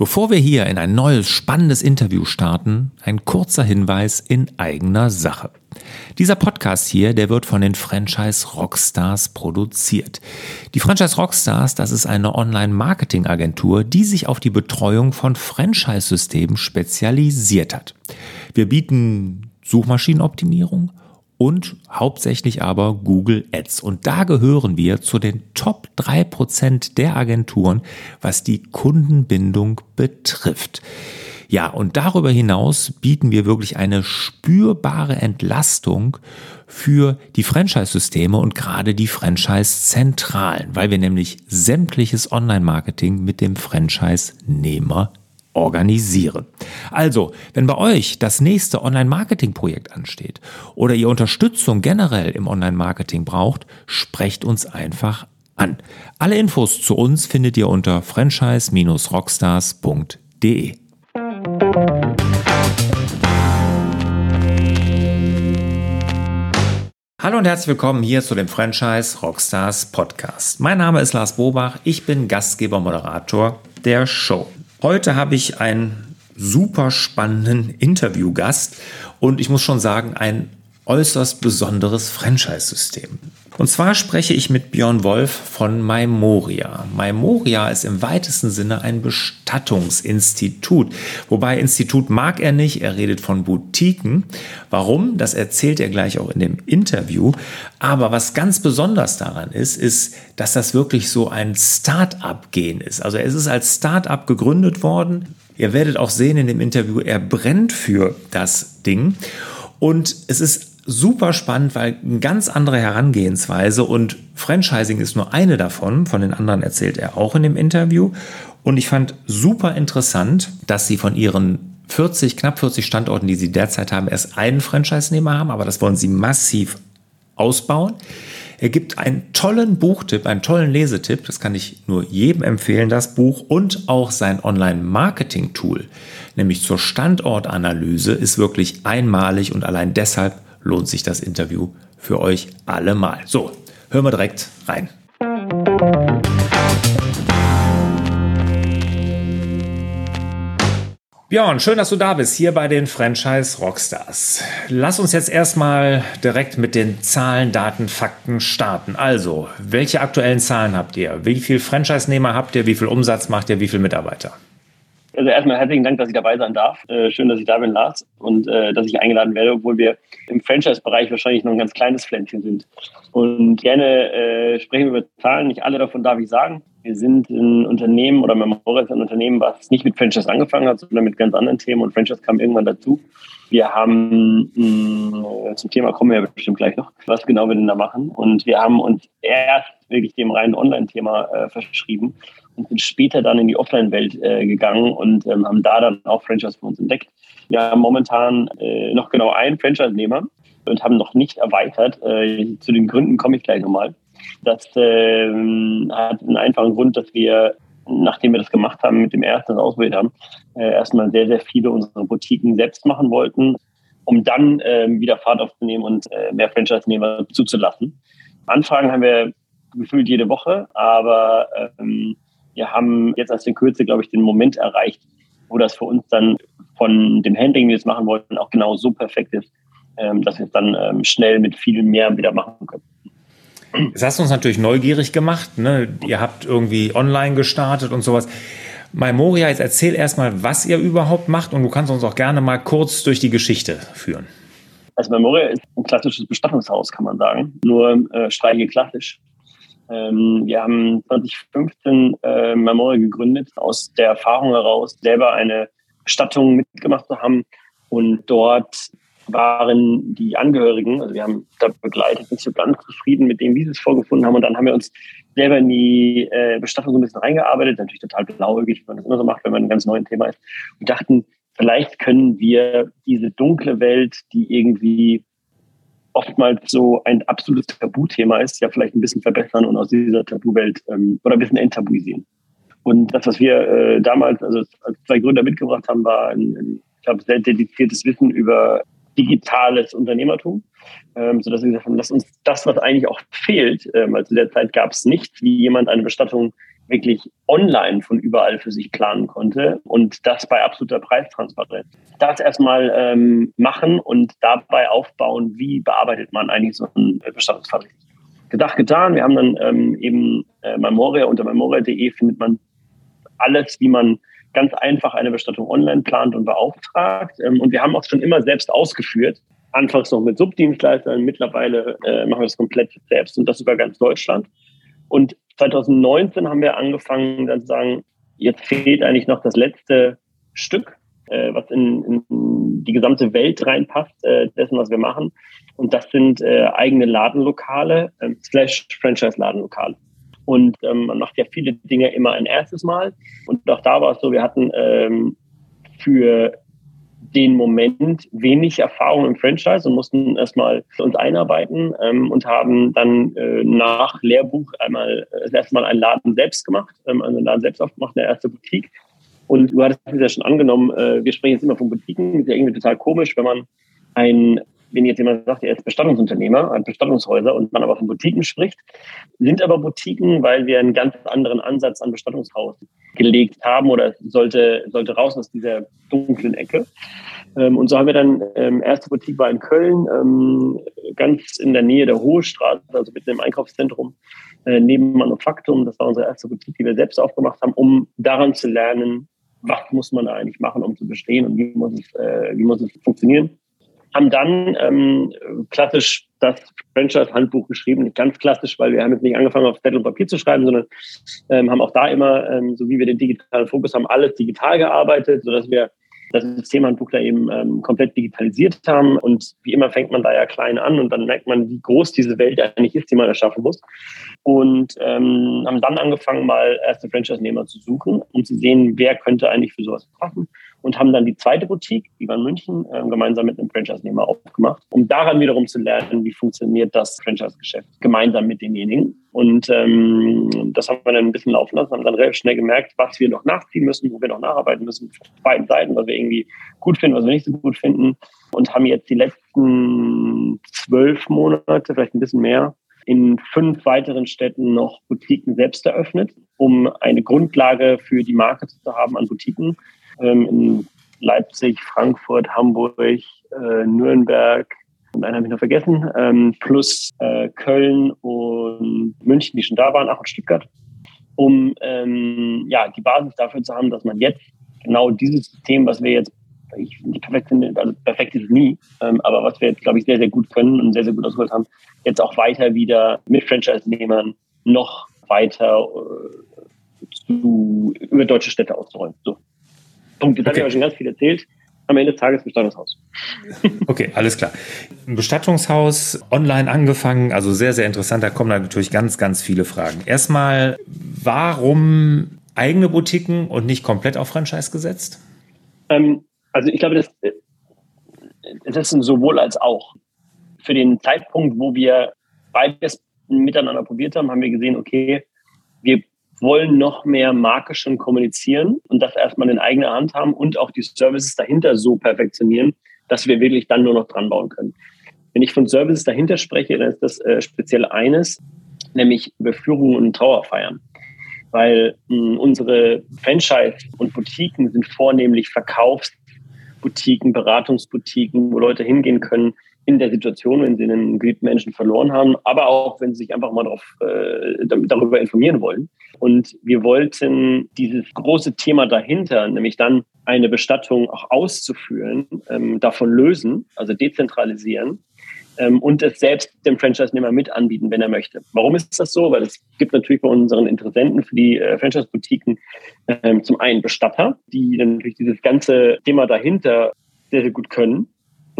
Bevor wir hier in ein neues spannendes Interview starten, ein kurzer Hinweis in eigener Sache. Dieser Podcast hier, der wird von den Franchise Rockstars produziert. Die Franchise Rockstars, das ist eine Online-Marketing-Agentur, die sich auf die Betreuung von Franchise-Systemen spezialisiert hat. Wir bieten Suchmaschinenoptimierung, und hauptsächlich aber Google Ads. Und da gehören wir zu den Top 3% der Agenturen, was die Kundenbindung betrifft. Ja, und darüber hinaus bieten wir wirklich eine spürbare Entlastung für die Franchise-Systeme und gerade die Franchise-Zentralen, weil wir nämlich sämtliches Online-Marketing mit dem Franchise-Nehmer organisieren. Also, wenn bei euch das nächste Online-Marketing-Projekt ansteht oder ihr Unterstützung generell im Online-Marketing braucht, sprecht uns einfach an. Alle Infos zu uns findet ihr unter franchise-rockstars.de. Hallo und herzlich willkommen hier zu dem Franchise Rockstars Podcast. Mein Name ist Lars Bobach, ich bin Gastgeber Moderator der Show. Heute habe ich einen super spannenden Interviewgast und ich muss schon sagen, ein äußerst besonderes Franchise-System. Und zwar spreche ich mit Björn Wolf von Maimoria. Maimoria ist im weitesten Sinne ein Bestattungsinstitut. Wobei Institut mag er nicht, er redet von Boutiquen. Warum? Das erzählt er gleich auch in dem Interview. Aber was ganz besonders daran ist, ist, dass das wirklich so ein Start-up-Gen ist. Also es ist als Start-up gegründet worden. Ihr werdet auch sehen in dem Interview, er brennt für das Ding. Und es ist super spannend, weil eine ganz andere Herangehensweise und Franchising ist nur eine davon. Von den anderen erzählt er auch in dem Interview. Und ich fand super interessant, dass sie von ihren 40, knapp 40 Standorten, die sie derzeit haben, erst einen Franchise-Nehmer haben, aber das wollen sie massiv ausbauen. Er gibt einen tollen Buchtipp, einen tollen Lesetipp. Das kann ich nur jedem empfehlen, das Buch. Und auch sein Online-Marketing-Tool, nämlich zur Standortanalyse, ist wirklich einmalig und allein deshalb lohnt sich das Interview für euch allemal. So, hören wir direkt rein. Björn, schön, dass du da bist, hier bei den Franchise Rockstars. Lass uns jetzt erstmal direkt mit den Zahlen, Daten, Fakten starten. Also, welche aktuellen Zahlen habt ihr? Wie viele Franchise-Nehmer habt ihr? Wie viel Umsatz macht ihr? Wie viele Mitarbeiter? Also erstmal herzlichen Dank, dass ich dabei sein darf. Äh, schön, dass ich da bin, Lars, und äh, dass ich eingeladen werde, obwohl wir im Franchise-Bereich wahrscheinlich noch ein ganz kleines Pflänzchen sind. Und gerne äh, sprechen wir über Zahlen. Nicht alle davon darf ich sagen. Wir sind ein Unternehmen oder Memoria ist ein Unternehmen, was nicht mit Franchise angefangen hat, sondern mit ganz anderen Themen und Franchise kam irgendwann dazu. Wir haben mh, zum Thema kommen wir ja bestimmt gleich noch, was genau wir denn da machen. Und wir haben uns erst wirklich dem reinen Online-Thema äh, verschrieben und sind später dann in die Offline-Welt äh, gegangen und ähm, haben da dann auch Franchise für uns entdeckt. Wir haben momentan äh, noch genau einen Franchise-Nehmer und haben noch nicht erweitert. Äh, zu den Gründen komme ich gleich nochmal. Das ähm, hat einen einfachen Grund, dass wir, nachdem wir das gemacht haben, mit dem ersten das haben, äh, erstmal sehr, sehr viele unserer Boutiquen selbst machen wollten, um dann ähm, wieder Fahrt aufzunehmen und äh, mehr Franchise-Nehmer zuzulassen. Anfragen haben wir gefühlt jede Woche, aber ähm, wir haben jetzt erst in Kürze, glaube ich, den Moment erreicht, wo das für uns dann von dem Handling, wie wir es machen wollten, auch genau so perfekt ist, ähm, dass wir es dann ähm, schnell mit viel mehr wieder machen können. Das hast du uns natürlich neugierig gemacht. Ne? Ihr habt irgendwie online gestartet und sowas. Maimoria, jetzt erzähl erstmal, was ihr überhaupt macht und du kannst uns auch gerne mal kurz durch die Geschichte führen. Also Memoria ist ein klassisches Bestattungshaus, kann man sagen. Nur äh, streiche klassisch. Ähm, wir haben 2015 äh, Memoria gegründet, aus der Erfahrung heraus, selber eine Bestattung mitgemacht zu haben. Und dort waren die Angehörigen, also wir haben da begleitet, nicht so ganz zufrieden mit dem, wie sie es vorgefunden haben. Und dann haben wir uns selber in die äh, Bestattung so ein bisschen reingearbeitet, natürlich total blauäugig, wie man das immer so macht, wenn man ein ganz neues Thema ist. Und dachten, vielleicht können wir diese dunkle Welt, die irgendwie oftmals so ein absolutes Tabuthema ist, ja vielleicht ein bisschen verbessern und aus dieser Tabuwelt ähm, oder ein bisschen enttabuisieren. Und das, was wir äh, damals, also als zwei Gründer mitgebracht haben, war ein, ein ich glaube, sehr dediziertes Wissen über digitales Unternehmertum, ähm, sodass wir gesagt haben, lass uns das, was eigentlich auch fehlt, ähm, also zu der Zeit gab es nicht, wie jemand eine Bestattung wirklich online von überall für sich planen konnte und das bei absoluter Preistransparenz. Das erstmal ähm, machen und dabei aufbauen, wie bearbeitet man eigentlich so einen Bestattungsfall. Gedacht, getan. Wir haben dann ähm, eben äh, Memoria unter memoria.de findet man alles, wie man ganz einfach eine Bestattung online plant und beauftragt. Ähm, und wir haben auch schon immer selbst ausgeführt. Anfangs noch mit Subdienstleistern, mittlerweile äh, machen wir das komplett selbst und das über ganz Deutschland. Und 2019 haben wir angefangen, dann zu sagen, jetzt fehlt eigentlich noch das letzte Stück, äh, was in, in, die gesamte Welt reinpasst, äh, dessen, was wir machen. Und das sind äh, eigene Ladenlokale, äh, slash Franchise-Ladenlokale. Und ähm, man macht ja viele Dinge immer ein erstes Mal. Und auch da war es so, wir hatten ähm, für den Moment wenig Erfahrung im Franchise und mussten erstmal uns einarbeiten ähm, und haben dann äh, nach Lehrbuch einmal äh, das erste Mal einen Laden selbst gemacht, ähm, also einen Laden selbst aufgemacht, eine erste Boutique. Und du hattest es ja schon angenommen, äh, wir sprechen jetzt immer von Boutiquen, ist ja irgendwie total komisch, wenn man ein wenn jetzt jemand sagt, er ist Bestattungsunternehmer, hat Bestattungshäuser und man aber von Boutiquen spricht, sind aber Boutiquen, weil wir einen ganz anderen Ansatz an Bestattungshaus gelegt haben oder sollte, sollte raus aus dieser dunklen Ecke. Ähm, und so haben wir dann, ähm, erste Boutique war in Köln, ähm, ganz in der Nähe der Hohe Straße, also mitten im Einkaufszentrum, äh, neben Manufaktum. Das war unsere erste Boutique, die wir selbst aufgemacht haben, um daran zu lernen, was muss man eigentlich machen, um zu bestehen und wie muss es, äh, wie muss es funktionieren haben dann ähm, klassisch das Franchise-Handbuch geschrieben, ganz klassisch, weil wir haben jetzt nicht angefangen, auf Zettel und Papier zu schreiben, sondern ähm, haben auch da immer, ähm, so wie wir den digitalen Fokus haben, alles digital gearbeitet, sodass wir das Systemhandbuch da eben ähm, komplett digitalisiert haben. Und wie immer fängt man da ja klein an und dann merkt man, wie groß diese Welt eigentlich ist, die man erschaffen muss. Und ähm, haben dann angefangen, mal erste Franchise-Nehmer zu suchen, um zu sehen, wer könnte eigentlich für sowas passen und haben dann die zweite Boutique, die war in München, äh, gemeinsam mit einem Franchise-Nehmer aufgemacht, um daran wiederum zu lernen, wie funktioniert das Franchise-Geschäft gemeinsam mit denjenigen. Und ähm, das haben wir dann ein bisschen laufen lassen, haben dann relativ schnell gemerkt, was wir noch nachziehen müssen, wo wir noch nacharbeiten müssen, von beiden Seiten, was wir irgendwie gut finden, was wir nicht so gut finden. Und haben jetzt die letzten zwölf Monate, vielleicht ein bisschen mehr, in fünf weiteren Städten noch Boutiquen selbst eröffnet, um eine Grundlage für die Marke zu haben an Boutiquen ähm, in Leipzig, Frankfurt, Hamburg, äh, Nürnberg und einen habe ich noch vergessen, ähm, plus äh, Köln und München, die schon da waren, ach und Stuttgart, um ähm, ja, die Basis dafür zu haben, dass man jetzt genau dieses System, was wir jetzt ich nicht perfekt finde, also perfekt ist es nie, ähm, aber was wir jetzt, glaube ich, sehr, sehr gut können und sehr, sehr gut ausgeholt haben, jetzt auch weiter wieder mit Franchise-Nehmern noch weiter äh, zu, über deutsche Städte auszurollen. So. Punkt. Jetzt okay. habe ich aber schon ganz viel erzählt. Am Ende des Tages Bestattungshaus. Okay, alles klar. Ein Bestattungshaus, online angefangen, also sehr, sehr interessant. Da kommen natürlich ganz, ganz viele Fragen. Erstmal, warum eigene Boutiquen und nicht komplett auf Franchise gesetzt? Ähm, also ich glaube, das, äh, das ist sowohl als auch. Für den Zeitpunkt, wo wir beides miteinander probiert haben, haben wir gesehen, okay, wir wollen noch mehr Marke schon kommunizieren und das erstmal in eigener Hand haben und auch die Services dahinter so perfektionieren, dass wir wirklich dann nur noch dran bauen können. Wenn ich von Services dahinter spreche, dann ist das äh, speziell eines, nämlich Überführungen und Trauerfeiern. Weil mh, hm, unsere Franchise und Boutiquen sind vornehmlich Verkaufsboutiquen, Beratungsboutiquen, wo Leute hingehen können, in der Situation, wenn sie einen geliebten Menschen verloren haben, aber auch, wenn sie sich einfach mal darauf, äh, darüber informieren wollen. Und wir wollten dieses große Thema dahinter, nämlich dann eine Bestattung auch auszuführen, ähm, davon lösen, also dezentralisieren ähm, und es selbst dem Franchise-Nehmer mit anbieten, wenn er möchte. Warum ist das so? Weil es gibt natürlich bei unseren Interessenten für die äh, Franchise-Boutiquen ähm, zum einen Bestatter, die natürlich dieses ganze Thema dahinter sehr, sehr gut können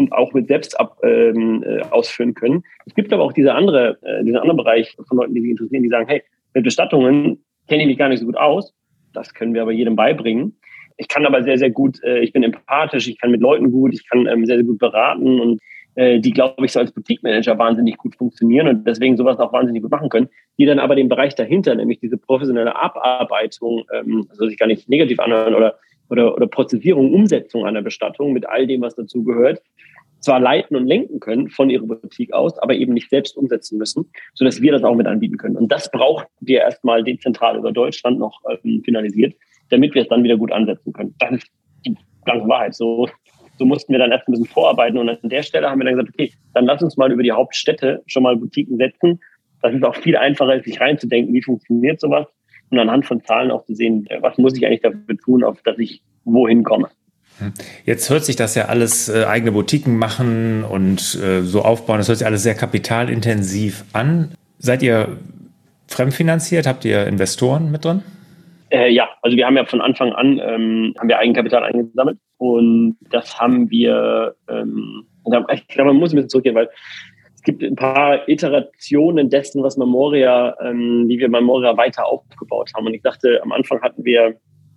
und auch mit selbst ab, ähm, äh, ausführen können. Es gibt aber auch diese andere, äh, diesen anderen Bereich von Leuten, die sich interessieren, die sagen, hey, mit Bestattungen kenne ich mich gar nicht so gut aus. Das können wir aber jedem beibringen. Ich kann aber sehr, sehr gut, äh, ich bin empathisch, ich kann mit Leuten gut, ich kann ähm, sehr, sehr gut beraten und äh, die, glaube ich, so als Boutique-Manager wahnsinnig gut funktionieren und deswegen sowas auch wahnsinnig gut machen können, die dann aber den Bereich dahinter, nämlich diese professionelle Abarbeitung, ähm, soll sich gar nicht negativ anhören oder, oder, oder Prozessierung, Umsetzung einer Bestattung mit all dem, was dazu gehört, zwar leiten und lenken können von ihrer Boutique aus, aber eben nicht selbst umsetzen müssen, sodass wir das auch mit anbieten können. Und das braucht wir erstmal dezentral über Deutschland noch ähm, finalisiert, damit wir es dann wieder gut ansetzen können. Das ist die ganze Wahrheit. So, so mussten wir dann erst ein bisschen vorarbeiten. Und an der Stelle haben wir dann gesagt, okay, dann lass uns mal über die Hauptstädte schon mal Boutiquen setzen. Das ist auch viel einfacher, sich reinzudenken, wie funktioniert sowas und anhand von Zahlen auch zu sehen, äh, was muss ich eigentlich dafür tun, auf dass ich wohin komme. Hm. Jetzt hört sich das ja alles äh, eigene Boutiquen machen und äh, so aufbauen. Das hört sich alles sehr kapitalintensiv an. Seid ihr fremdfinanziert? Habt ihr Investoren mit drin? Äh, ja, also wir haben ja von Anfang an ähm, haben wir Eigenkapital eingesammelt und das haben wir. Ähm, ich glaube, man muss ein bisschen zurückgehen, weil es gibt ein paar Iterationen dessen, was Memoria, ähm, wie wir Memoria weiter aufgebaut haben. Und ich dachte, am Anfang hatten wir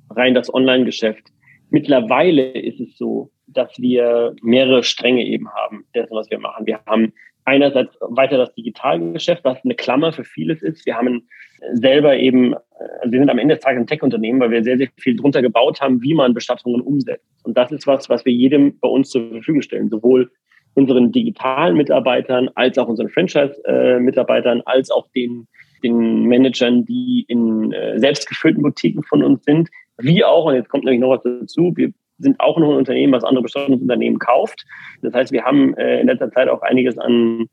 rein das Online-Geschäft. Mittlerweile ist es so, dass wir mehrere Stränge eben haben, dessen, was wir machen. Wir haben einerseits weiter das Digitalgeschäft, was eine Klammer für vieles ist. Wir haben selber eben, also wir sind am Ende des Tages ein Tech-Unternehmen, weil wir sehr, sehr viel drunter gebaut haben, wie man Bestattungen umsetzt. Und das ist was, was wir jedem bei uns zur Verfügung stellen, sowohl unseren digitalen Mitarbeitern als auch unseren Franchise-Mitarbeitern, als auch den, den Managern, die in äh, selbstgeführten Boutiquen von uns sind, wie auch, und jetzt kommt nämlich noch was dazu, wir sind auch noch ein Unternehmen, was andere Bestattungsunternehmen kauft. Das heißt, wir haben äh, in letzter Zeit auch einiges an,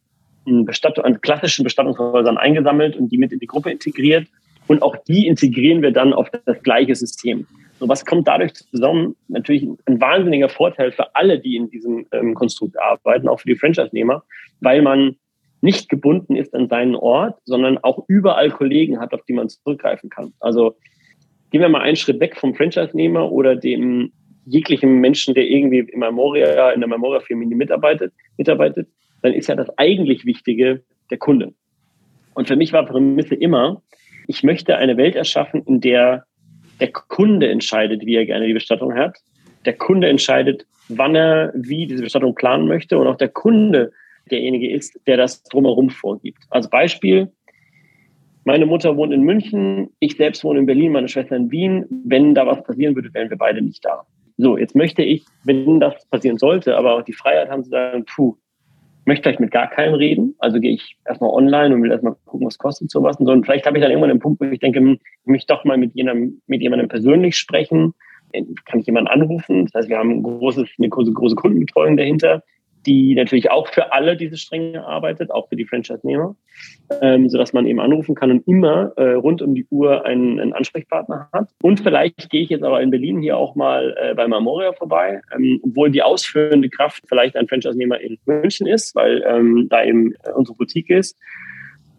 Bestattung, an klassischen Bestattungshäusern eingesammelt und die mit in die Gruppe integriert. Und auch die integrieren wir dann auf das gleiche System. So was kommt dadurch zusammen? Natürlich ein wahnsinniger Vorteil für alle, die in diesem ähm, Konstrukt arbeiten, auch für die Franchise-Nehmer, weil man nicht gebunden ist an seinen Ort, sondern auch überall Kollegen hat, auf die man zurückgreifen kann. Also gehen wir mal einen Schritt weg vom Franchise-Nehmer oder dem jeglichen Menschen, der irgendwie in Memoria, in der Memoria-Firma mitarbeitet, mitarbeitet, dann ist ja das eigentlich Wichtige der Kunde. Und für mich war Prämisse immer, ich möchte eine Welt erschaffen, in der der Kunde entscheidet, wie er gerne die Bestattung hat. Der Kunde entscheidet, wann er wie diese Bestattung planen möchte und auch der Kunde derjenige ist, der das drumherum vorgibt. Als Beispiel, meine Mutter wohnt in München, ich selbst wohne in Berlin, meine Schwester in Wien. Wenn da was passieren würde, wären wir beide nicht da. So, jetzt möchte ich, wenn das passieren sollte, aber auch die Freiheit haben zu sagen, puh, möchte vielleicht mit gar keinem reden. Also gehe ich erstmal online und will erstmal gucken, was kostet sowas. Und, so. und vielleicht habe ich dann irgendwann einen Punkt, wo ich denke, hm, ich möchte doch mal mit jemandem, mit jemandem persönlich sprechen. Kann ich jemanden anrufen? Das heißt, wir haben ein großes, eine große, große Kundenbetreuung dahinter die natürlich auch für alle diese Stränge arbeitet, auch für die Franchise-Nehmer, ähm, sodass man eben anrufen kann und immer äh, rund um die Uhr einen, einen, Ansprechpartner hat. Und vielleicht gehe ich jetzt aber in Berlin hier auch mal äh, bei Memoria vorbei, ähm, obwohl die ausführende Kraft vielleicht ein Franchise-Nehmer in München ist, weil ähm, da eben äh, unsere Boutique ist.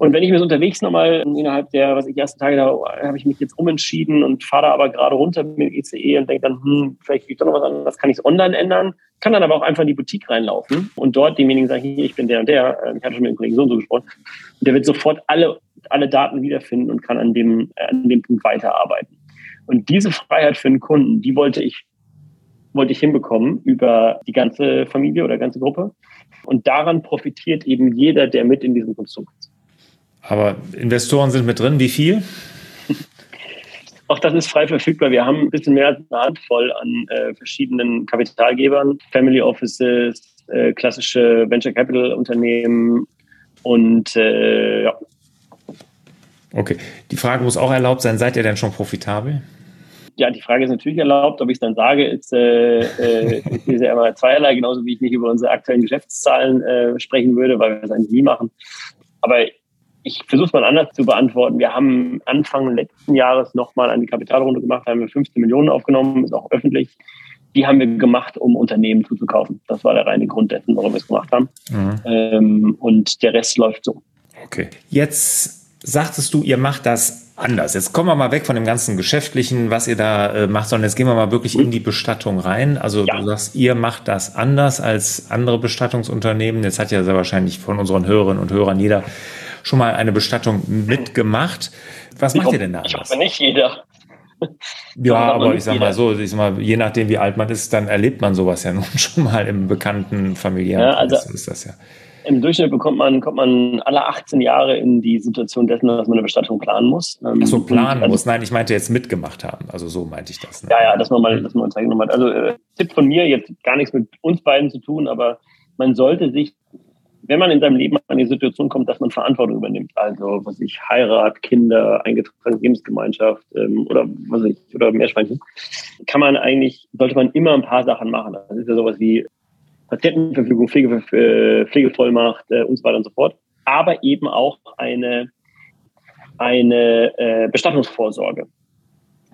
Und wenn ich mir so unterwegs nochmal innerhalb der, was ich ersten Tage da, habe ich mich jetzt umentschieden und fahre da aber gerade runter mit dem ICE und denke dann, hm, vielleicht gibt es doch noch was anderes, kann ich online ändern, kann dann aber auch einfach in die Boutique reinlaufen und dort demjenigen sagen, hier, ich bin der und der, ähm, ich hatte schon mit dem Kollegen so und so gesprochen. Und der wird sofort alle, alle Daten wiederfinden und kann an dem, äh, an dem Punkt weiterarbeiten. Und diese Freiheit für den Kunden, die wollte ich, wollte ich hinbekommen über die ganze Familie oder ganze Gruppe. Und daran profitiert eben jeder, der mit in diesem Konstrukt ist. Aber Investoren sind mit drin. Wie viel? Auch das ist frei verfügbar. Wir haben ein bisschen mehr als eine Handvoll an äh, verschiedenen Kapitalgebern, Family Offices, äh, klassische Venture Capital Unternehmen und äh, ja. Okay. Die Frage muss auch erlaubt sein, seid ihr denn schon profitabel? Ja, die Frage ist natürlich erlaubt. Ob ich es dann sage, ist, äh, äh, ist ja immer zweierlei, genauso wie ich nicht über unsere aktuellen Geschäftszahlen äh, sprechen würde, weil wir es eigentlich nie machen. Aber ich versuche es mal anders zu beantworten. Wir haben Anfang letzten Jahres nochmal eine Kapitalrunde gemacht, da haben wir 15 Millionen aufgenommen, ist auch öffentlich. Die haben wir gemacht, um Unternehmen zuzukaufen. Das war der reine Grund dessen, warum wir es gemacht haben. Mhm. Ähm, und der Rest läuft so. Okay. Jetzt sagtest du, ihr macht das anders. Jetzt kommen wir mal weg von dem ganzen Geschäftlichen, was ihr da äh, macht, sondern jetzt gehen wir mal wirklich in die Bestattung rein. Also ja. du sagst, ihr macht das anders als andere Bestattungsunternehmen. Jetzt hat ja sehr wahrscheinlich von unseren Hörerinnen und Hörern jeder schon mal eine Bestattung mitgemacht. Was ich macht hoffe, ihr denn da? Ich hoffe nicht jeder. Ja, aber ich sag mal so, ich sag mal, je nachdem wie alt man ist, dann erlebt man sowas ja nun schon mal im bekannten familiären ja, also ist das ja. Im Durchschnitt bekommt man, kommt man alle 18 Jahre in die Situation dessen, dass man eine Bestattung planen muss. Ach so, planen also, muss. Nein, ich meinte jetzt mitgemacht haben. Also so meinte ich das. Ne? Ja, ja, dass man mal, dass man teilgenommen hat. Also äh, Tipp von mir, jetzt gar nichts mit uns beiden zu tun, aber man sollte sich, wenn man in seinem Leben an die Situation kommt, dass man Verantwortung übernimmt, also was ich Heirat, Kinder, eingetragene Lebensgemeinschaft ähm, oder was ich oder Meerschweinchen, kann man eigentlich sollte man immer ein paar Sachen machen. Das ist ja sowas wie Patientenverfügung, Pflege, äh, Pflegevollmacht äh, und so weiter und so fort, aber eben auch eine eine äh, Bestattungsvorsorge.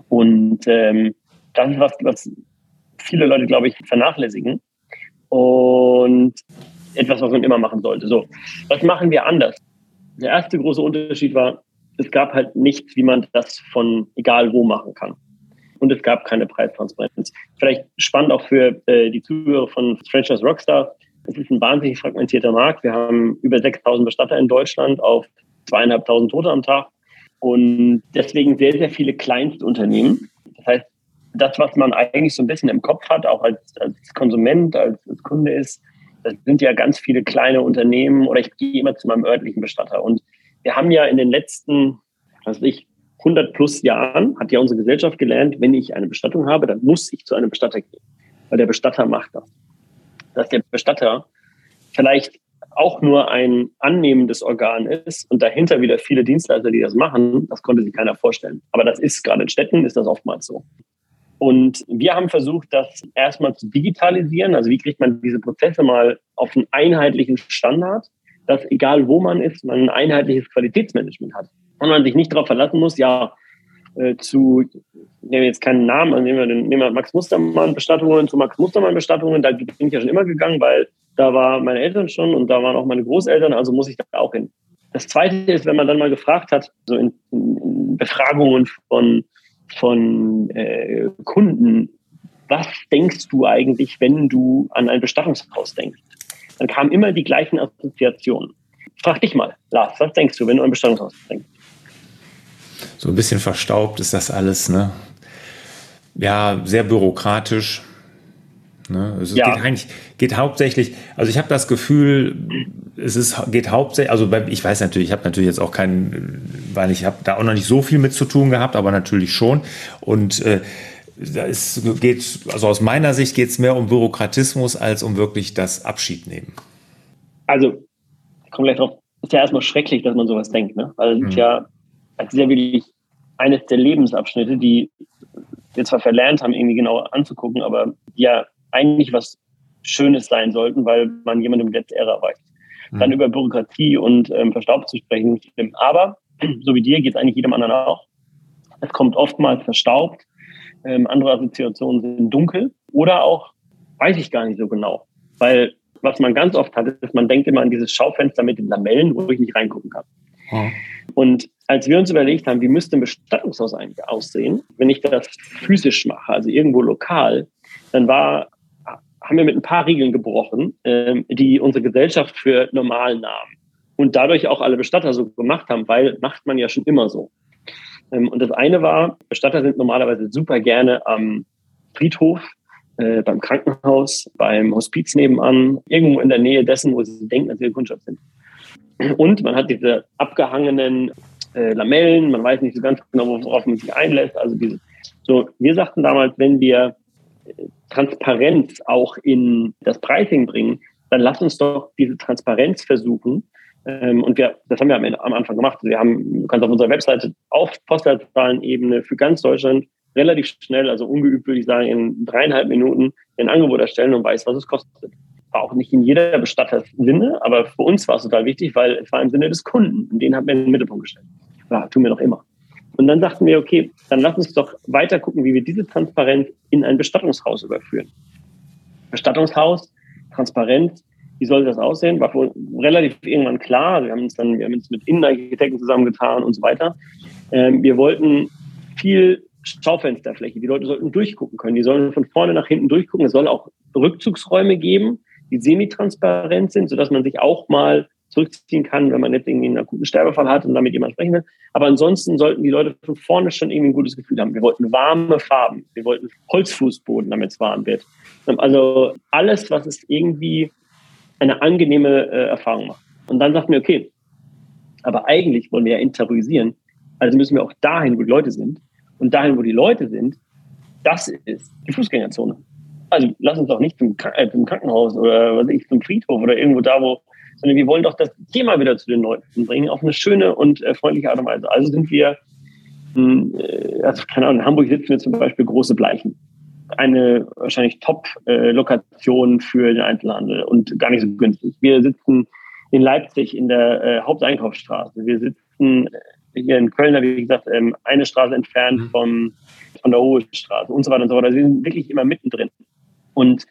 Und ähm, das ist was, was viele Leute, glaube ich, vernachlässigen. Und etwas, was man immer machen sollte. So, was machen wir anders? Der erste große Unterschied war, es gab halt nichts, wie man das von egal wo machen kann. Und es gab keine Preistransparenz. Vielleicht spannend auch für äh, die Zuhörer von Franchise Rockstar. Es ist ein wahnsinnig fragmentierter Markt. Wir haben über 6000 Bestatter in Deutschland auf zweieinhalbtausend Tote am Tag und deswegen sehr, sehr viele Kleinstunternehmen. Das heißt, das, was man eigentlich so ein bisschen im Kopf hat, auch als, als Konsument, als, als Kunde ist, das sind ja ganz viele kleine Unternehmen oder ich gehe immer zu meinem örtlichen Bestatter. Und wir haben ja in den letzten, was weiß ich, 100 plus Jahren hat ja unsere Gesellschaft gelernt, wenn ich eine Bestattung habe, dann muss ich zu einem Bestatter gehen, weil der Bestatter macht das. Dass der Bestatter vielleicht auch nur ein annehmendes Organ ist und dahinter wieder viele Dienstleister, die das machen, das konnte sich keiner vorstellen. Aber das ist gerade in Städten, ist das oftmals so. Und wir haben versucht, das erstmal zu digitalisieren. Also wie kriegt man diese Prozesse mal auf einen einheitlichen Standard, dass egal wo man ist, man ein einheitliches Qualitätsmanagement hat. Und man sich nicht darauf verlassen muss, ja, äh, zu, nehmen wir jetzt keinen Namen, also nehmen wir, den, nehmen wir Max Mustermann Bestattungen, zu Max Mustermann Bestattungen, da bin ich ja schon immer gegangen, weil da waren meine Eltern schon und da waren auch meine Großeltern, also muss ich da auch hin. Das Zweite ist, wenn man dann mal gefragt hat, so in, in Befragungen von von äh, Kunden, was denkst du eigentlich, wenn du an ein Bestattungshaus denkst? Dann kamen immer die gleichen Assoziationen. Frag dich mal, Lars, was denkst du, wenn du an ein Bestattungshaus denkst? So ein bisschen verstaubt ist das alles, ne? Ja, sehr bürokratisch. Ne? Es ja. geht eigentlich geht hauptsächlich, also ich habe das Gefühl, es ist geht hauptsächlich, also ich weiß natürlich, ich habe natürlich jetzt auch keinen, weil ich habe da auch noch nicht so viel mit zu tun gehabt, aber natürlich schon und äh, da ist, geht, also aus meiner Sicht geht es mehr um Bürokratismus als um wirklich das Abschiednehmen. Also, ich komme gleich drauf, ist ja erstmal schrecklich, dass man sowas denkt, ne? Weil es mhm. ist ja, es ist ja wirklich eines der Lebensabschnitte, die wir zwar verlernt haben, irgendwie genau anzugucken, aber ja eigentlich was Schönes sein sollten, weil man jemandem letzte Ehre erreicht. Mhm. Dann über Bürokratie und ähm, Verstaub zu sprechen, stimmt. Aber so wie dir geht es eigentlich jedem anderen auch. Es kommt oftmals verstaubt. Ähm, andere Assoziationen sind dunkel oder auch, weiß ich gar nicht so genau. Weil was man ganz oft hat, ist, man denkt immer an dieses Schaufenster mit den Lamellen, wo ich nicht reingucken kann. Mhm. Und als wir uns überlegt haben, wie müsste ein Bestattungshaus eigentlich aussehen, wenn ich das physisch mache, also irgendwo lokal, dann war haben wir mit ein paar Regeln gebrochen, ähm, die unsere Gesellschaft für normal nahm. Und dadurch auch alle Bestatter so gemacht haben, weil macht man ja schon immer so. Ähm, und das eine war, Bestatter sind normalerweise super gerne am Friedhof, äh, beim Krankenhaus, beim Hospiz nebenan, irgendwo in der Nähe dessen, wo sie denken, dass sie Kundschaft sind. Und man hat diese abgehangenen äh, Lamellen, man weiß nicht so ganz genau, worauf man sich einlässt. Also diese, so, wir sagten damals, wenn wir Transparenz auch in das Pricing bringen, dann lass uns doch diese Transparenz versuchen. Ähm, und wir, das haben wir am, Anfang gemacht. Wir haben, du kannst auf unserer Webseite auf Postleitzahlenebene für ganz Deutschland relativ schnell, also ungeübt würde ich sagen, in dreieinhalb Minuten ein Angebot erstellen und weiß, was es kostet. War auch nicht in jeder Bestatters Sinne, aber für uns war es total wichtig, weil es war im Sinne des Kunden. Und den haben wir in den Mittelpunkt gestellt. Ja, tun wir noch immer. Und dann dachten wir, okay, dann lass uns doch weiter gucken, wie wir diese Transparenz in ein Bestattungshaus überführen. Bestattungshaus, Transparenz, wie soll das aussehen? War uns relativ irgendwann klar. Wir haben uns dann, wir haben uns mit Innenarchitekten zusammengetan und so weiter. Ähm, wir wollten viel Schaufensterfläche. Die Leute sollten durchgucken können. Die sollen von vorne nach hinten durchgucken. Es soll auch Rückzugsräume geben, die semi-transparent sind, sodass man sich auch mal zurückziehen kann, wenn man jetzt irgendwie einen akuten Sterbefall hat und damit jemand sprechen will. Aber ansonsten sollten die Leute von vorne schon irgendwie ein gutes Gefühl haben. Wir wollten warme Farben, wir wollten Holzfußboden, damit es warm wird. Also alles, was es irgendwie eine angenehme äh, Erfahrung macht. Und dann sagten wir, okay, aber eigentlich wollen wir ja interioisieren, also müssen wir auch dahin, wo die Leute sind. Und dahin, wo die Leute sind, das ist die Fußgängerzone. Also lass uns doch nicht zum, äh, zum Krankenhaus oder was weiß ich, zum Friedhof oder irgendwo da, wo, sondern wir wollen doch das Thema wieder zu den Leuten bringen, auf eine schöne und äh, freundliche Art und Weise. Also sind wir, hm, äh, also keine Ahnung, in Hamburg sitzen wir zum Beispiel große Bleichen. Eine wahrscheinlich Top-Lokation äh, für den Einzelhandel und gar nicht so günstig. Wir sitzen in Leipzig in der äh, Haupteinkaufsstraße. Wir sitzen hier in Köln, wie gesagt, ähm, eine Straße entfernt mhm. vom, von der Hohe Straße und so weiter und so fort. Also wir sind wirklich immer mittendrin. Und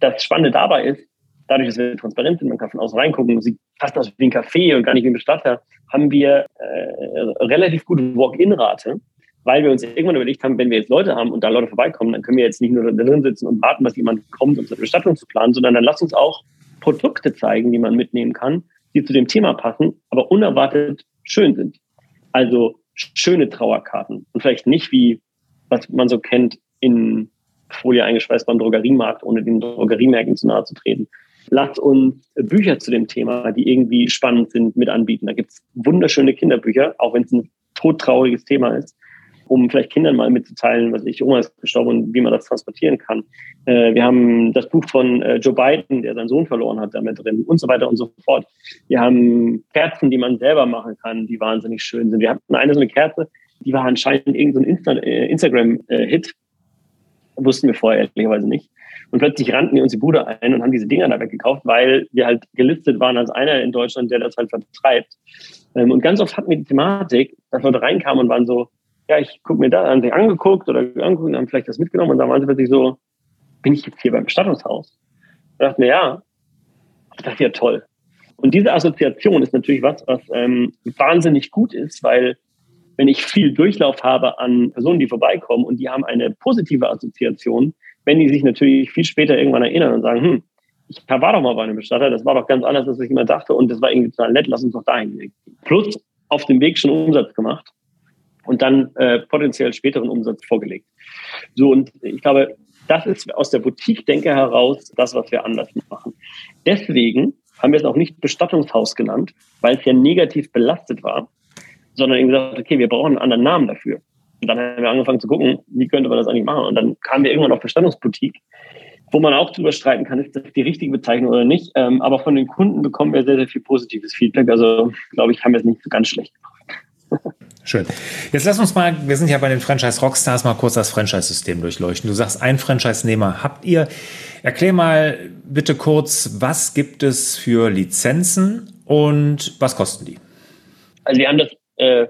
das Spannende dabei ist, dadurch, dass wir transparent sind, man kann von außen reingucken, sieht fast aus wie ein Café und gar nicht wie ein Bestatter, haben wir äh, relativ gute Walk-in-Rate, weil wir uns irgendwann überlegt haben, wenn wir jetzt Leute haben und da Leute vorbeikommen, dann können wir jetzt nicht nur da drin sitzen und warten, dass jemand kommt, um seine Bestattung zu planen, sondern dann lass uns auch Produkte zeigen, die man mitnehmen kann, die zu dem Thema passen, aber unerwartet schön sind. Also schöne Trauerkarten und vielleicht nicht wie, was man so kennt, in Folie eingeschweißt beim Drogeriemarkt, ohne den Drogeriemärkten zu nahe zu treten. Lasst uns Bücher zu dem Thema, die irgendwie spannend sind, mit anbieten. Da gibt es wunderschöne Kinderbücher, auch wenn es ein todtrauriges Thema ist um vielleicht Kindern mal mitzuteilen, was ich, Oma ist gestorben und wie man das transportieren kann. Äh, wir haben das Buch von äh, Joe Biden, der seinen Sohn verloren hat, damit drin und so weiter und so fort. Wir haben Kerzen, die man selber machen kann, die wahnsinnig schön sind. Wir hatten eine so eine Kerze, die war anscheinend irgendein Insta äh, Instagram-Hit. Wussten wir vorher ehrlicherweise nicht. Und plötzlich rannten die uns die Bude ein und haben diese Dinger da weggekauft, weil wir halt gelistet waren als einer in Deutschland, der das halt vertreibt. Ähm, und ganz oft hatten wir die Thematik, dass Leute reinkamen und waren so, ja, ich gucke mir da, haben sich angeguckt oder angeguckt und haben vielleicht das mitgenommen und dann waren sie plötzlich so, bin ich jetzt hier beim Bestattungshaus? Da dachte mir, ja, das ist ja toll. Und diese Assoziation ist natürlich was, was ähm, wahnsinnig gut ist, weil wenn ich viel Durchlauf habe an Personen, die vorbeikommen und die haben eine positive Assoziation, wenn die sich natürlich viel später irgendwann erinnern und sagen, hm, ich war doch mal bei einem Bestatter, das war doch ganz anders, als ich immer dachte und das war irgendwie total nett, lass uns doch dahin gehen. Plus auf dem Weg schon Umsatz gemacht und dann äh, potenziell späteren Umsatz vorgelegt. So, und ich glaube, das ist aus der Boutique-Denke heraus das, was wir anders machen. Deswegen haben wir es auch nicht Bestattungshaus genannt, weil es ja negativ belastet war, sondern eben gesagt, okay, wir brauchen einen anderen Namen dafür. Und dann haben wir angefangen zu gucken, wie könnte man das eigentlich machen. Und dann kamen wir irgendwann auf Bestattungsboutique, wo man auch drüber streiten kann, ist das die richtige Bezeichnung oder nicht. Ähm, aber von den Kunden bekommen wir sehr, sehr viel positives Feedback. Also, glaube ich, haben wir es nicht so ganz schlecht gemacht. Schön. Jetzt lass uns mal, wir sind ja bei den Franchise Rockstars, mal kurz das Franchise-System durchleuchten. Du sagst, ein Franchise-Nehmer habt ihr. Erklär mal bitte kurz, was gibt es für Lizenzen und was kosten die? Also wir haben das, äh,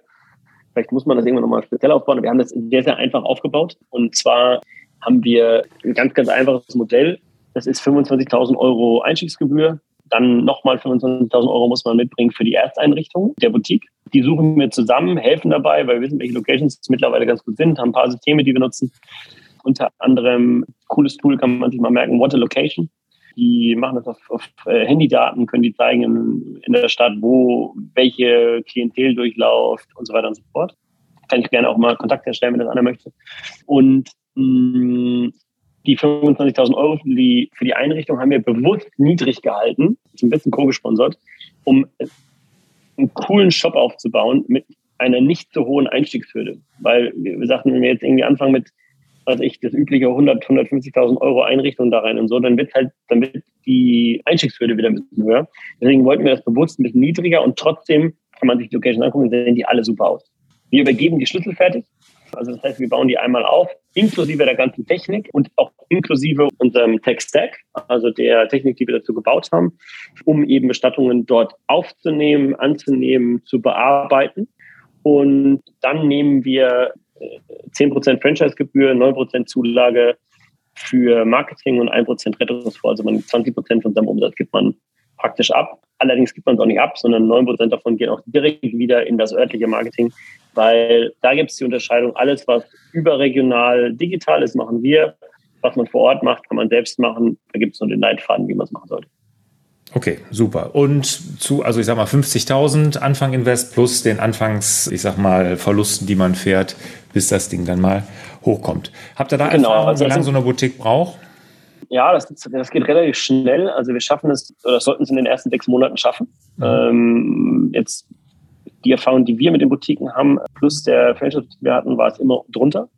vielleicht muss man das irgendwann nochmal speziell aufbauen, wir haben das sehr, sehr einfach aufgebaut. Und zwar haben wir ein ganz, ganz einfaches Modell. Das ist 25.000 Euro Einstiegsgebühr dann nochmal 25.000 Euro muss man mitbringen für die Ersteinrichtung der Boutique. Die suchen wir zusammen, helfen dabei, weil wir wissen, welche Locations mittlerweile ganz gut sind, haben ein paar Systeme, die wir nutzen. Unter anderem, cooles Tool kann man sich mal merken, What a Location. Die machen das auf, auf äh, Handydaten, können die zeigen in, der Stadt, wo welche Klientel durchläuft und so weiter und so fort. Kann ich gerne auch mal Kontakt herstellen, wenn das einer möchte. Und mh, mm, die 25.000 Euro für die, für die Einrichtung haben wir bewusst niedrig gehalten, ist ein bisschen co-gesponsert, um einen coolen Shop aufzubauen mit einer nicht so hohen Einstiegshürde. Weil wir sagten, wenn wir jetzt irgendwie anfangen mit, was ich, das übliche 100, 150.000 Euro Einrichtung da rein und so, dann wird halt, dann wird die Einstiegshürde wieder ein bisschen höher. Deswegen wollten wir das bewusst ein bisschen niedriger und trotzdem kann man sich die Location angucken, sehen die alle super aus. Wir übergeben die Schlüssel fertig also das heißt, wir bauen die einmal auf, inklusive der ganzen Technik und auch inklusive unserem Tech-Stack, also der Technik, die wir dazu gebaut haben, um eben Bestattungen dort aufzunehmen, anzunehmen, zu bearbeiten. Und dann nehmen wir 10% äh, Franchise-Gebühr, 9% Zulage für Marketing und 1% Rettungsfonds. Also man 20% von seinem Umsatz gibt man praktisch ab. Allerdings gibt man es auch nicht ab, sondern 9% davon gehen auch direkt wieder in das örtliche Marketing, weil da gibt es die Unterscheidung, alles, was überregional digital ist, machen wir. Was man vor Ort macht, kann man selbst machen. Da gibt es nur den Leitfaden, wie man es machen sollte. Okay, super. Und zu, also ich sag mal 50.000 Anfang Invest plus den Anfangs, ich sag mal, Verlusten, die man fährt, bis das Ding dann mal hochkommt. Habt ihr da genau, Erfahrung, also wie lange so eine Boutique braucht? Ja, das, das geht relativ schnell. Also wir schaffen es, oder sollten es in den ersten sechs Monaten schaffen. Mhm. Ähm, jetzt die Erfahrung, die wir mit den Boutiquen haben, plus der Franchise, die wir hatten, war es immer drunter.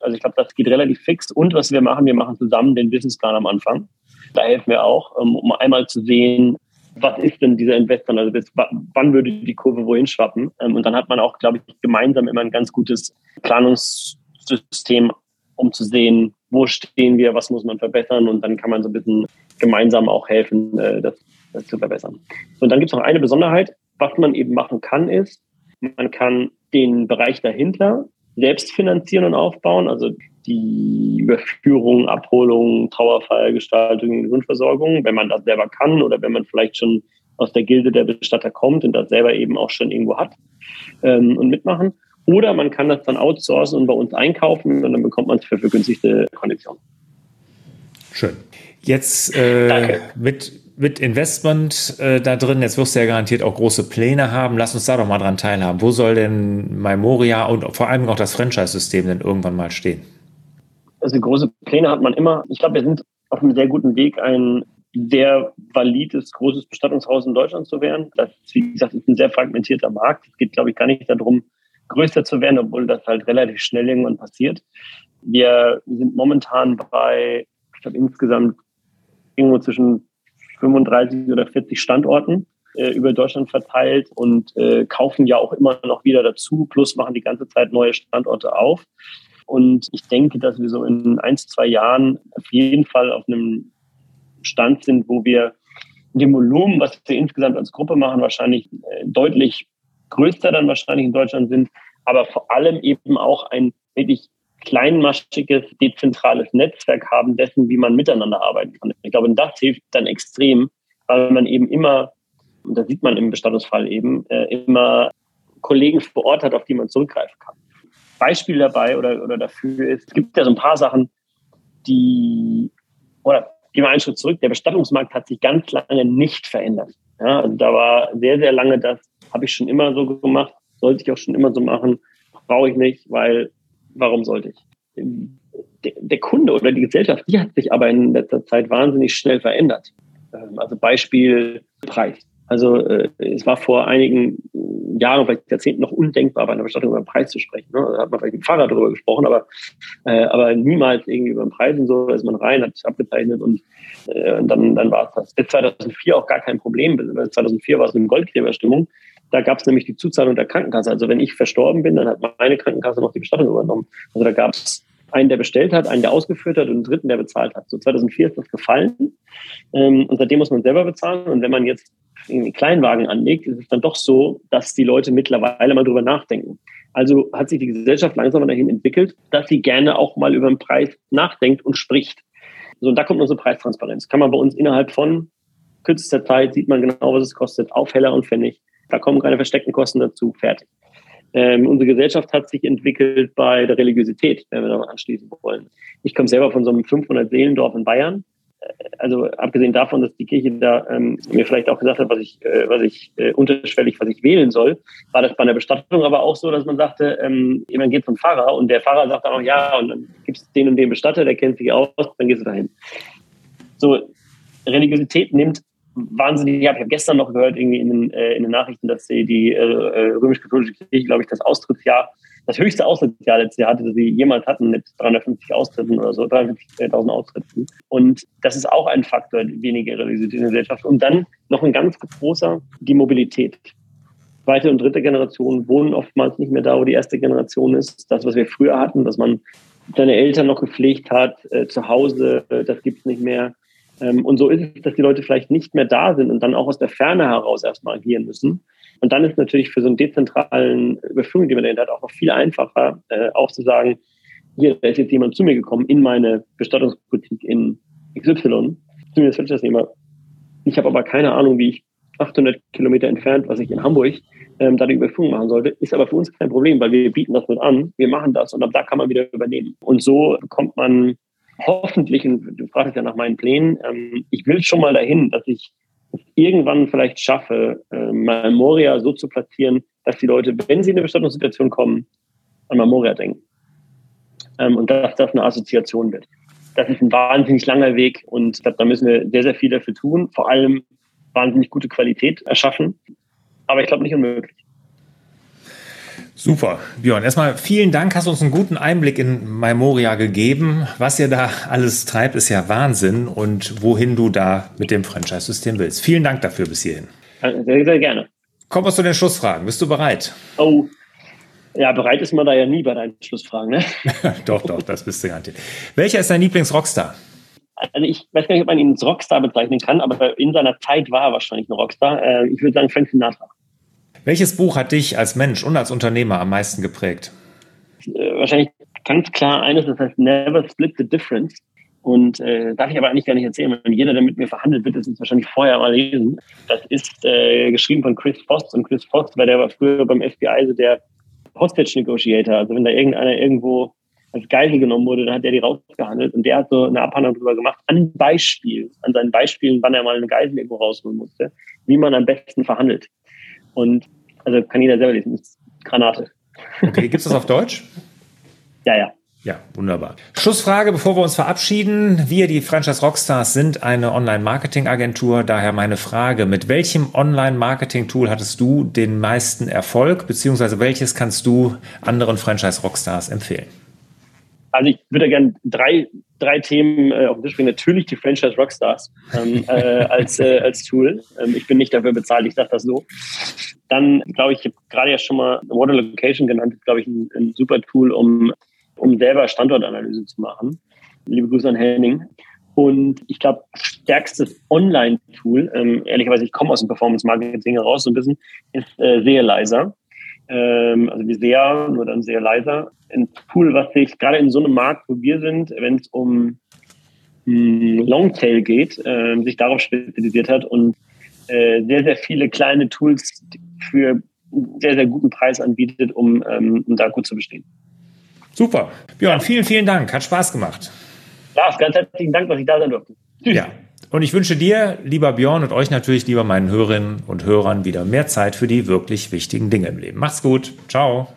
Also ich glaube, das geht relativ fix. Und was wir machen, wir machen zusammen den Businessplan am Anfang. Da helfen wir auch, ähm, um einmal zu sehen, was ist denn dieser Investor? Also bis, wann würde die Kurve wohin schwappen? Ähm, und dann hat man auch, glaube ich, gemeinsam immer ein ganz gutes Planungssystem, um zu sehen, wo stehen wir, was muss man verbessern und dann kann man so ein bisschen gemeinsam auch helfen, äh, das, das zu verbessern. Und dann gibt es noch eine Besonderheit, was man eben machen kann, ist, man kann den Bereich dahinter selbst finanzieren und aufbauen, also die Überführung, Abholung, Trauerfallgestaltung, Gesundversorgung, wenn man das selber kann oder wenn man vielleicht schon aus der Gilde der Bestatter kommt und das selber eben auch schon irgendwo hat ähm, und mitmachen. Oder man kann das dann outsourcen und bei uns einkaufen und dann bekommt man es für vergünstigte Konditionen. Schön. Jetzt äh, mit, mit Investment äh, da drin, jetzt wirst du ja garantiert auch große Pläne haben. Lass uns da doch mal dran teilhaben. Wo soll denn Memoria und vor allem auch das Franchise-System denn irgendwann mal stehen? Also große Pläne hat man immer. Ich glaube, wir sind auf einem sehr guten Weg, ein sehr valides, großes Bestattungshaus in Deutschland zu werden. Das, wie gesagt, ist ein sehr fragmentierter Markt. Es geht, glaube ich, gar nicht darum, größer zu werden, obwohl das halt relativ schnell irgendwann passiert. Wir sind momentan bei, ich glaube, insgesamt irgendwo zwischen 35 oder 40 Standorten äh, über Deutschland verteilt und äh, kaufen ja auch immer noch wieder dazu, plus machen die ganze Zeit neue Standorte auf. Und ich denke, dass wir so in ein, zwei Jahren auf jeden Fall auf einem Stand sind, wo wir dem Volumen, was wir insgesamt als Gruppe machen, wahrscheinlich äh, deutlich größter dann wahrscheinlich in Deutschland sind, aber vor allem eben auch ein wirklich kleinmaschiges, dezentrales Netzwerk haben dessen, wie man miteinander arbeiten kann. Ich glaube, das hilft dann extrem, weil man eben immer, und da sieht man im Bestattungsfall eben, äh, immer Kollegen vor Ort hat, auf die man zurückgreifen kann. Beispiel dabei oder, oder dafür ist, es gibt ja so ein paar Sachen, die, oder gehen wir einen Schritt zurück, der Bestattungsmarkt hat sich ganz lange nicht verändert. Ja, also da war sehr, sehr lange das, habe ich schon immer so gemacht, sollte ich auch schon immer so machen, brauche ich nicht, weil warum sollte ich? Der, der, Kunde oder die Gesellschaft, die hat sich aber in letzter Zeit wahnsinnig schnell verändert. Ähm, also Beispiel Preis. Also äh, es war vor einigen Jahren, vielleicht Jahrzehnten noch undenkbar, bei einer Bestattung über den Preis zu sprechen. Ne? Da hat man vielleicht mit dem Fahrrad darüber gesprochen, aber, äh, aber niemals irgendwie über den Preis und so. Da ist man rein, hat sich abgezeichnet und, äh, und dann, dann war es das. Bis 2004 auch gar kein Problem. Bis 2004 war es eine Goldgräberstimmung. Da gab es nämlich die Zuzahlung der Krankenkasse. Also wenn ich verstorben bin, dann hat meine Krankenkasse noch die Bestattung übernommen. Also da gab es einen, der bestellt hat, einen, der ausgeführt hat und einen dritten, der bezahlt hat. So 2004 ist das gefallen. Ähm, und seitdem muss man selber bezahlen. Und wenn man jetzt einen Kleinwagen anlegt, ist es dann doch so, dass die Leute mittlerweile mal drüber nachdenken. Also hat sich die Gesellschaft langsam dahin entwickelt, dass sie gerne auch mal über den Preis nachdenkt und spricht. So, und da kommt unsere Preistransparenz. Kann man bei uns innerhalb von kürzester Zeit, sieht man genau, was es kostet, auf Heller und Pfennig. Da kommen keine versteckten Kosten dazu, fertig. Ähm, unsere Gesellschaft hat sich entwickelt bei der Religiosität, wenn wir mal anschließen wollen. Ich komme selber von so einem 500-Seelendorf in Bayern. Äh, also abgesehen davon, dass die Kirche da ähm, mir vielleicht auch gesagt hat, was ich, äh, was ich äh, unterschwellig, was ich wählen soll, war das bei einer Bestattung aber auch so, dass man sagte, ähm, jemand geht zum Pfarrer und der Pfarrer sagt dann auch, ja, und dann gibt es den und den Bestatter, der kennt sich aus, dann gehst du dahin. So, Religiosität nimmt wahnsinnig, ich habe gestern noch gehört, irgendwie in den, äh, in den Nachrichten, dass die, die äh, äh, römisch-katholische Kirche, glaube ich, das Austrittsjahr, das höchste Austrittsjahr letztes Jahr hatte, das sie jemals hatten, mit 350 Austritten oder so, 350.000 Austritten. Und das ist auch ein Faktor, weniger Religiosität in der Gesellschaft. Und dann noch ein ganz großer, die Mobilität. Zweite und dritte Generation wohnen oftmals nicht mehr da, wo die erste Generation ist. Das, was wir früher hatten, dass man seine Eltern noch gepflegt hat, äh, zu Hause, äh, das gibt's nicht mehr. Ähm, und so ist es, dass die Leute vielleicht nicht mehr da sind und dann auch aus der Ferne heraus erstmal agieren müssen. Und dann ist natürlich für so einen dezentralen Überführung, die man dahinter hat, auch noch viel einfacher, äh, auch zu sagen, hier, da ist jetzt jemand zu mir gekommen in meine Bestattungsboutique in XY. Würde ich das immer. Ich habe aber keine Ahnung, wie ich 800 Kilometer entfernt, was ich in Hamburg, ähm, da die Überführung machen sollte. Ist aber für uns kein Problem, weil wir bieten das mit an, wir machen das und ab da kann man wieder übernehmen. Und so bekommt man hoffentlich, und du fragst ja nach meinen Plänen, ähm, ich will schon mal dahin, dass ich es irgendwann vielleicht schaffe, äh, Memoria so zu platzieren, dass die Leute, wenn sie in eine Bestattungssituation kommen, an Memoria denken. Ähm, und dass das eine Assoziation wird. Das ist ein wahnsinnig langer Weg und da müssen wir sehr, sehr viel dafür tun. Vor allem wahnsinnig gute Qualität erschaffen. Aber ich glaube nicht unmöglich. Super. Björn, erstmal vielen Dank, hast uns einen guten Einblick in Memoria gegeben. Was ihr da alles treibt, ist ja Wahnsinn und wohin du da mit dem Franchise-System willst. Vielen Dank dafür bis hierhin. Sehr, sehr gerne. Kommen wir zu den Schlussfragen. Bist du bereit? Oh, ja, bereit ist man da ja nie bei deinen Schlussfragen, ne? doch, doch, das bist du garantiert. Welcher ist dein Lieblings-Rockstar? Also ich weiß gar nicht, ob man ihn als Rockstar bezeichnen kann, aber in seiner Zeit war er wahrscheinlich ein Rockstar. Äh, ich würde sagen Frank Sinatra. Welches Buch hat dich als Mensch und als Unternehmer am meisten geprägt? Äh, wahrscheinlich ganz klar eines, das heißt Never Split the Difference. Und äh, darf ich aber eigentlich gar nicht erzählen, weil jeder, der mit mir verhandelt wird, das ist wahrscheinlich vorher mal lesen. Das ist äh, geschrieben von Chris Voss. Und Chris Voss, weil der war früher beim FBI so der Hostage Negotiator. Also wenn da irgendeiner irgendwo als Geisel genommen wurde, dann hat der die rausgehandelt. Und der hat so eine Abhandlung darüber gemacht, an Beispiel, an seinen Beispielen, wann er mal eine Geisel irgendwo rausholen musste, wie man am besten verhandelt. Und also kann jeder selber lesen. Ist Granate. Okay, gibt es das auf Deutsch? Ja, ja. Ja, wunderbar. Schlussfrage, bevor wir uns verabschieden. Wir, die Franchise Rockstars, sind eine Online-Marketing-Agentur. Daher meine Frage, mit welchem Online-Marketing-Tool hattest du den meisten Erfolg, beziehungsweise welches kannst du anderen Franchise Rockstars empfehlen? Also ich würde gerne drei, drei Themen äh, auf den Tisch bringen. Natürlich die Franchise Rockstars ähm, äh, als, äh, als Tool. Ähm, ich bin nicht dafür bezahlt, ich sage das so. Dann glaube ich, ich habe gerade ja schon mal Water Location genannt, glaube ich, ein, ein, super Tool, um, um selber Standortanalyse zu machen. Liebe Grüße an Henning. Und ich glaube, stärkstes Online-Tool, ähm, ehrlicherweise, ich komme aus dem Performance-Marketing heraus so ein bisschen, ist äh, Serializer. Ähm, also wie sehr, nur dann sehr leiser. Ein Tool, was sich gerade in so einem Markt, wo wir sind, wenn es um hm, Longtail geht, äh, sich darauf spezialisiert hat und äh, sehr, sehr viele kleine Tools für einen sehr, sehr guten Preis anbietet, um, ähm, um da gut zu bestehen. Super. Björn, vielen, vielen Dank. Hat Spaß gemacht. Lars, ganz herzlichen Dank, dass ich da sein durfte. Tschüss. Ja. Und ich wünsche dir, lieber Björn, und euch natürlich, lieber meinen Hörerinnen und Hörern, wieder mehr Zeit für die wirklich wichtigen Dinge im Leben. Macht's gut. Ciao.